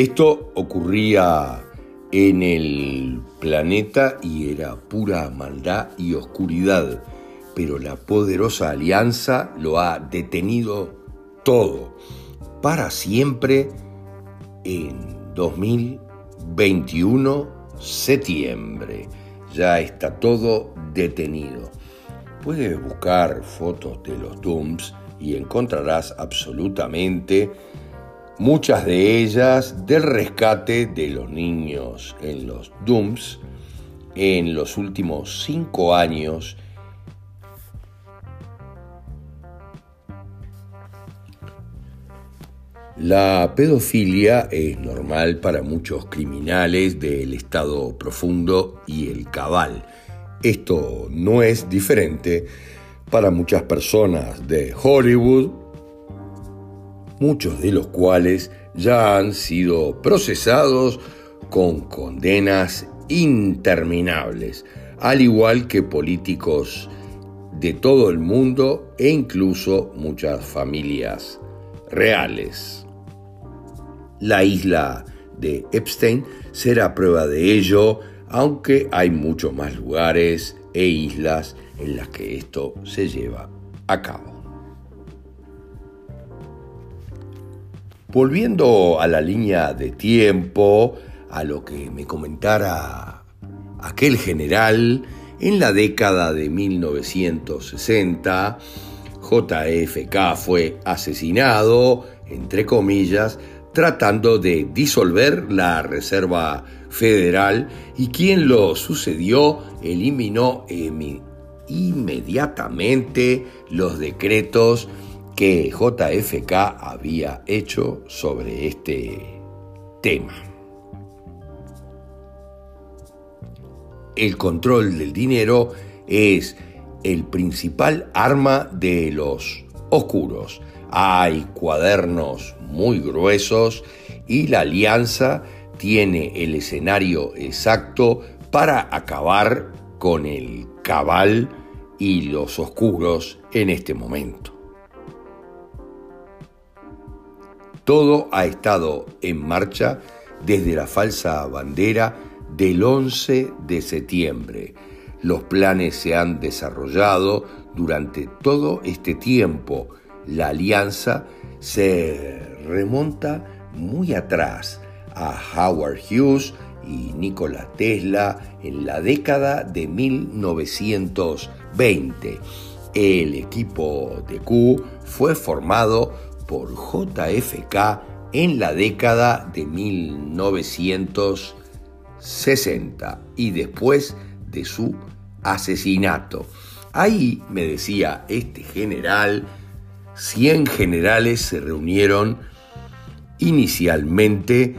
Esto ocurría en el planeta y era pura maldad y oscuridad, pero la poderosa alianza lo ha detenido todo para siempre en 2021 septiembre. Ya está todo detenido. Puedes buscar fotos de los Dooms y encontrarás absolutamente muchas de ellas del rescate de los niños en los DUMS en los últimos cinco años. La pedofilia es normal para muchos criminales del estado profundo y el cabal. Esto no es diferente para muchas personas de Hollywood muchos de los cuales ya han sido procesados con condenas interminables, al igual que políticos de todo el mundo e incluso muchas familias reales. La isla de Epstein será prueba de ello, aunque hay muchos más lugares e islas en las que esto se lleva a cabo. Volviendo a la línea de tiempo, a lo que me comentara aquel general, en la década de 1960, JFK fue asesinado, entre comillas, tratando de disolver la Reserva Federal y quien lo sucedió eliminó inmediatamente los decretos que JFK había hecho sobre este tema. El control del dinero es el principal arma de los oscuros. Hay cuadernos muy gruesos y la alianza tiene el escenario exacto para acabar con el cabal y los oscuros en este momento. Todo ha estado en marcha desde la falsa bandera del 11 de septiembre. Los planes se han desarrollado durante todo este tiempo. La alianza se remonta muy atrás a Howard Hughes y Nikola Tesla en la década de 1920. El equipo de Q fue formado por JFK en la década de 1960 y después de su asesinato. Ahí, me decía este general, 100 generales se reunieron inicialmente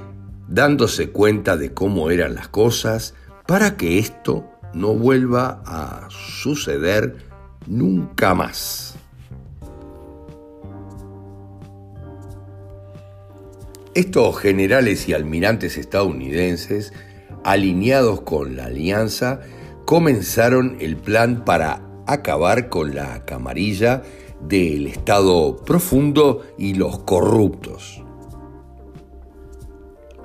dándose cuenta de cómo eran las cosas para que esto no vuelva a suceder nunca más. Estos generales y almirantes estadounidenses, alineados con la alianza, comenzaron el plan para acabar con la camarilla del Estado profundo y los corruptos.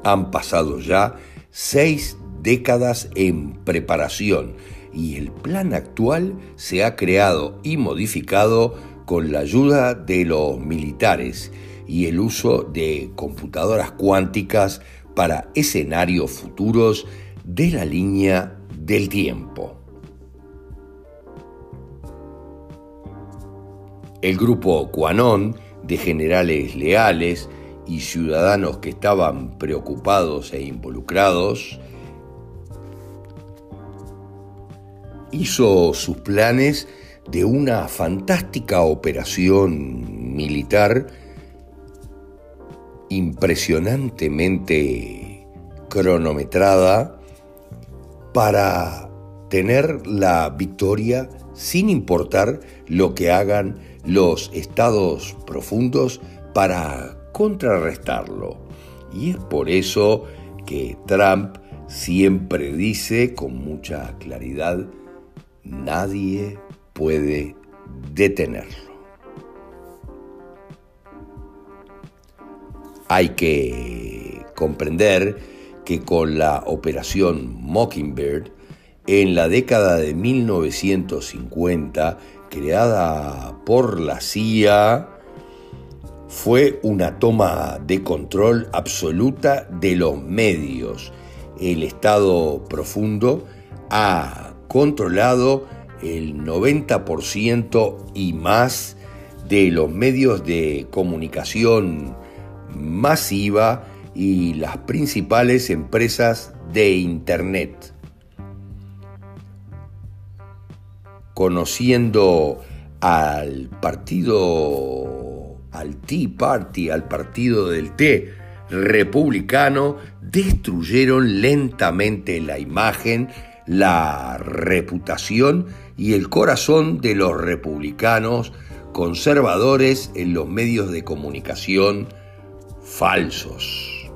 Han pasado ya seis décadas en preparación y el plan actual se ha creado y modificado con la ayuda de los militares y el uso de computadoras cuánticas para escenarios futuros de la línea del tiempo. El grupo Quanon de generales leales y ciudadanos que estaban preocupados e involucrados, hizo sus planes de una fantástica operación militar impresionantemente cronometrada para tener la victoria sin importar lo que hagan los estados profundos para contrarrestarlo. Y es por eso que Trump siempre dice con mucha claridad, nadie puede detenerlo. Hay que comprender que con la operación Mockingbird, en la década de 1950, creada por la CIA, fue una toma de control absoluta de los medios. El Estado profundo ha controlado el 90% y más de los medios de comunicación masiva y las principales empresas de Internet. Conociendo al partido, al Tea Party, al partido del té republicano, destruyeron lentamente la imagen, la reputación y el corazón de los republicanos conservadores en los medios de comunicación falsos.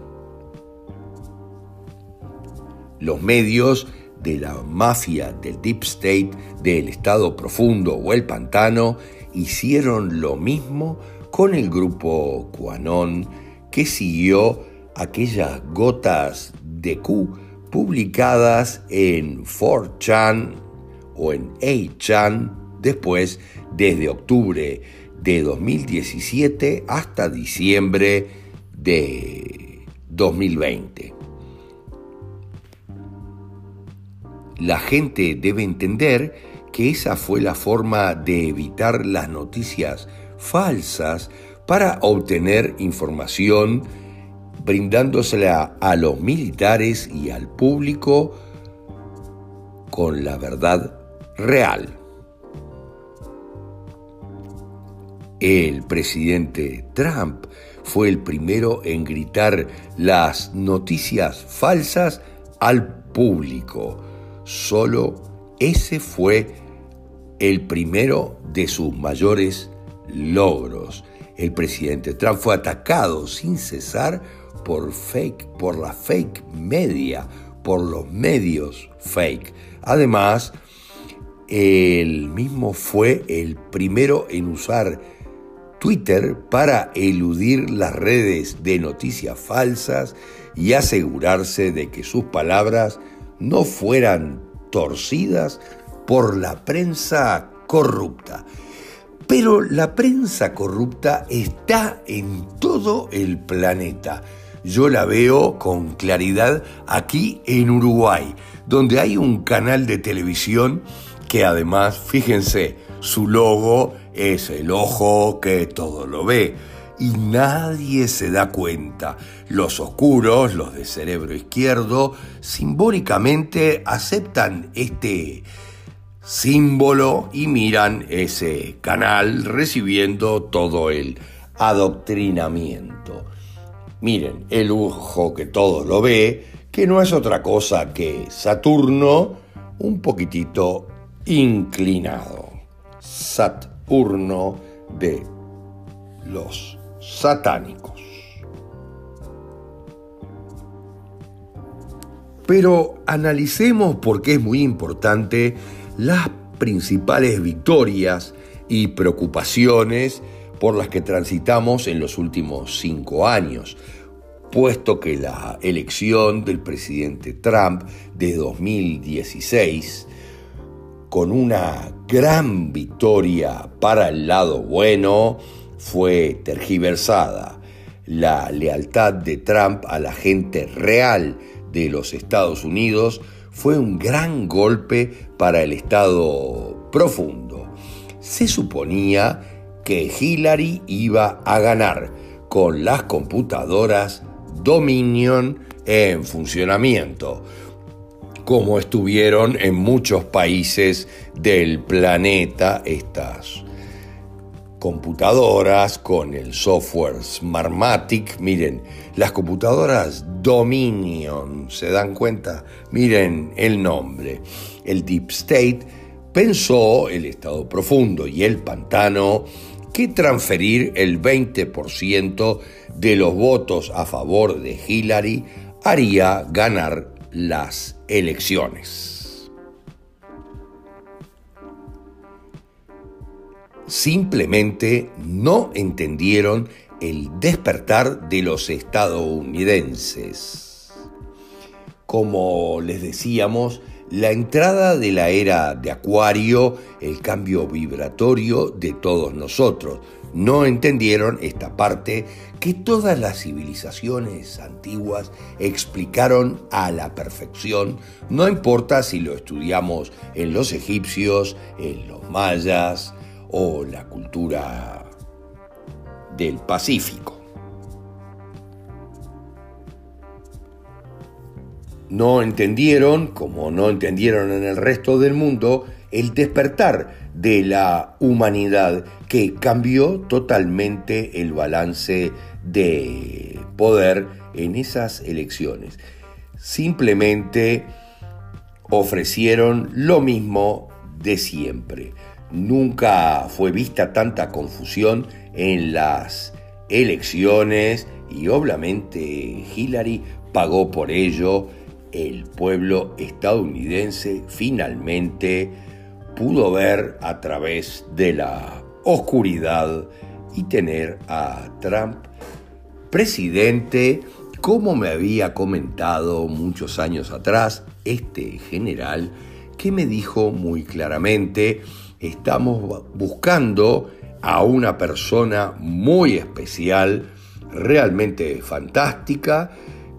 Los medios de la mafia del Deep State, del Estado Profundo o el Pantano hicieron lo mismo con el grupo QAnon que siguió aquellas gotas de Q publicadas en 4chan o en 8chan después desde octubre de 2017 hasta diciembre de 2020. La gente debe entender que esa fue la forma de evitar las noticias falsas para obtener información brindándosela a los militares y al público con la verdad real. El presidente Trump fue el primero en gritar las noticias falsas al público. Solo ese fue el primero de sus mayores logros. El presidente Trump fue atacado sin cesar por fake, por la fake media, por los medios fake. Además, él mismo fue el primero en usar Twitter para eludir las redes de noticias falsas y asegurarse de que sus palabras no fueran torcidas por la prensa corrupta. Pero la prensa corrupta está en todo el planeta. Yo la veo con claridad aquí en Uruguay, donde hay un canal de televisión que además, fíjense, su logo es el ojo que todo lo ve y nadie se da cuenta. Los oscuros, los de cerebro izquierdo, simbólicamente aceptan este símbolo y miran ese canal recibiendo todo el adoctrinamiento. Miren, el ojo que todo lo ve, que no es otra cosa que Saturno un poquitito inclinado. Sat urno de los satánicos. Pero analicemos porque es muy importante las principales victorias y preocupaciones por las que transitamos en los últimos cinco años, puesto que la elección del presidente Trump de 2016 con una gran victoria para el lado bueno, fue tergiversada. La lealtad de Trump a la gente real de los Estados Unidos fue un gran golpe para el Estado profundo. Se suponía que Hillary iba a ganar con las computadoras Dominion en funcionamiento, como estuvieron en muchos países del planeta estas computadoras con el software Smartmatic. Miren, las computadoras Dominion, ¿se dan cuenta? Miren el nombre. El Deep State pensó, el estado profundo y el pantano, que transferir el 20% de los votos a favor de Hillary haría ganar las elecciones. simplemente no entendieron el despertar de los estadounidenses. Como les decíamos, la entrada de la era de Acuario, el cambio vibratorio de todos nosotros. No entendieron esta parte que todas las civilizaciones antiguas explicaron a la perfección, no importa si lo estudiamos en los egipcios, en los mayas, o la cultura del Pacífico. No entendieron, como no entendieron en el resto del mundo, el despertar de la humanidad que cambió totalmente el balance de poder en esas elecciones. Simplemente ofrecieron lo mismo de siempre. Nunca fue vista tanta confusión en las elecciones y obviamente Hillary pagó por ello. El pueblo estadounidense finalmente pudo ver a través de la oscuridad y tener a Trump presidente, como me había comentado muchos años atrás este general, que me dijo muy claramente estamos buscando a una persona muy especial, realmente fantástica,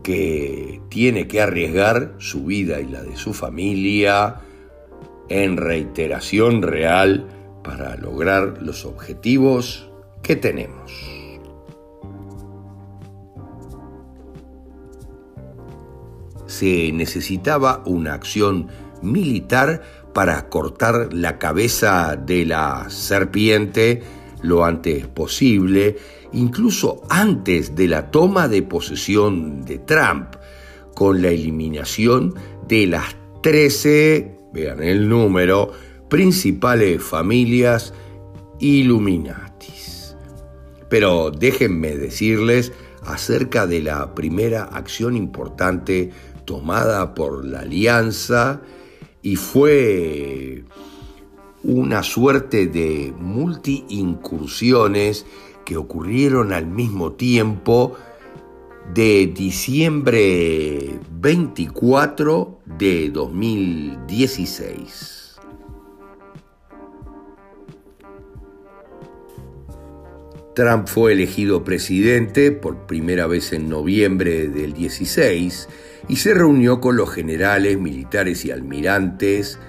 que tiene que arriesgar su vida y la de su familia en reiteración real para lograr los objetivos que tenemos. Se necesitaba una acción militar para cortar la cabeza de la serpiente lo antes posible, incluso antes de la toma de posesión de Trump, con la eliminación de las 13, vean el número, principales familias Illuminatis. Pero déjenme decirles acerca de la primera acción importante tomada por la alianza y fue una suerte de multi-incursiones que ocurrieron al mismo tiempo de diciembre 24 de 2016. Trump fue elegido presidente por primera vez en noviembre del 16 y se reunió con los generales, militares y almirantes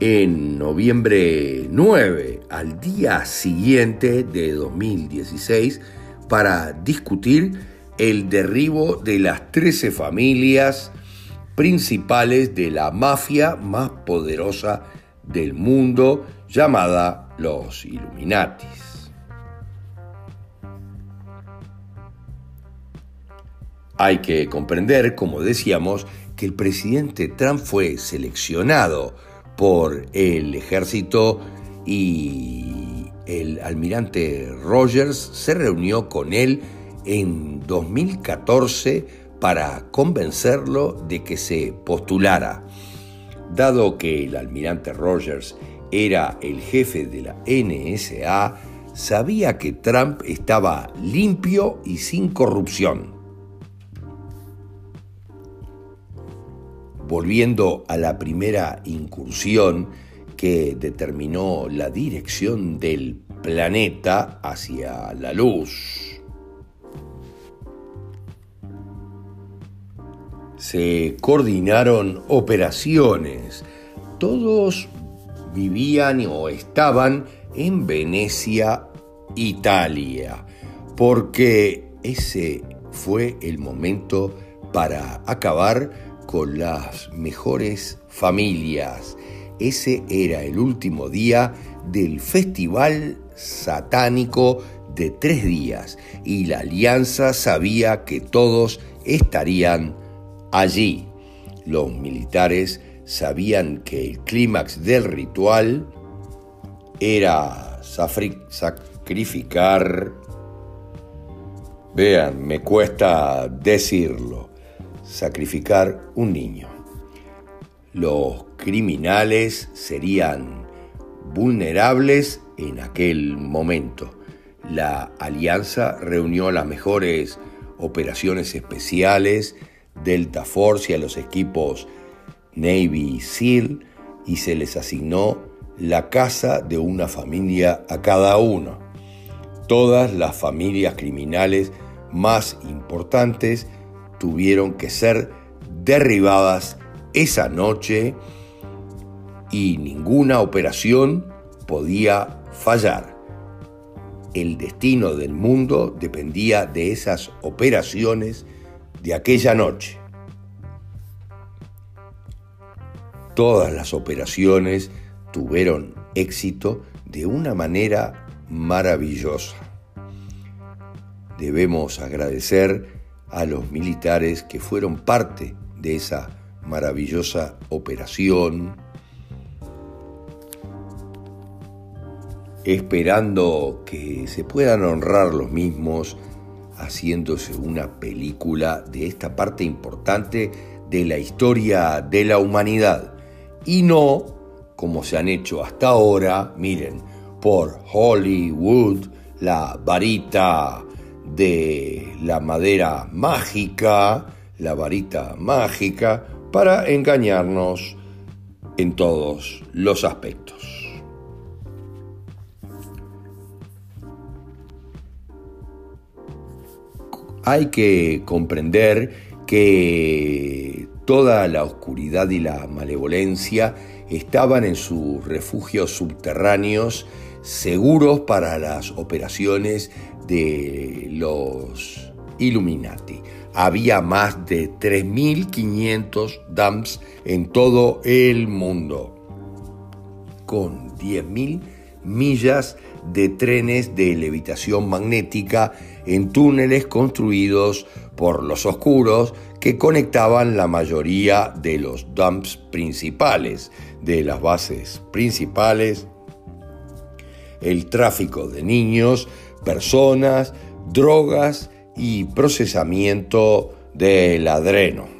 en noviembre 9, al día siguiente de 2016, para discutir el derribo de las 13 familias principales de la mafia más poderosa del mundo llamada los Illuminatis. Hay que comprender, como decíamos, que el presidente Trump fue seleccionado por el ejército y el almirante Rogers se reunió con él en 2014 para convencerlo de que se postulara. Dado que el almirante Rogers era el jefe de la NSA, sabía que Trump estaba limpio y sin corrupción. volviendo a la primera incursión que determinó la dirección del planeta hacia la luz. Se coordinaron operaciones. Todos vivían o estaban en Venecia, Italia, porque ese fue el momento para acabar con las mejores familias. Ese era el último día del festival satánico de tres días y la alianza sabía que todos estarían allí. Los militares sabían que el clímax del ritual era sacrificar, vean, me cuesta decirlo, sacrificar un niño. Los criminales serían vulnerables en aquel momento. La alianza reunió las mejores operaciones especiales, Delta Force y a los equipos Navy SEAL y se les asignó la casa de una familia a cada uno. Todas las familias criminales más importantes tuvieron que ser derribadas esa noche y ninguna operación podía fallar. El destino del mundo dependía de esas operaciones de aquella noche. Todas las operaciones tuvieron éxito de una manera maravillosa. Debemos agradecer a los militares que fueron parte de esa maravillosa operación, esperando que se puedan honrar los mismos haciéndose una película de esta parte importante de la historia de la humanidad y no como se han hecho hasta ahora, miren, por Hollywood, la varita de la madera mágica, la varita mágica, para engañarnos en todos los aspectos. hay que comprender que toda la oscuridad y la malevolencia estaban en sus refugios subterráneos seguros para las operaciones de los Illuminati. Había más de 3.500 dumps en todo el mundo, con 10.000 millas de trenes de levitación magnética en túneles construidos por los oscuros que conectaban la mayoría de los dumps principales de las bases principales, el tráfico de niños, personas, drogas y procesamiento del adreno.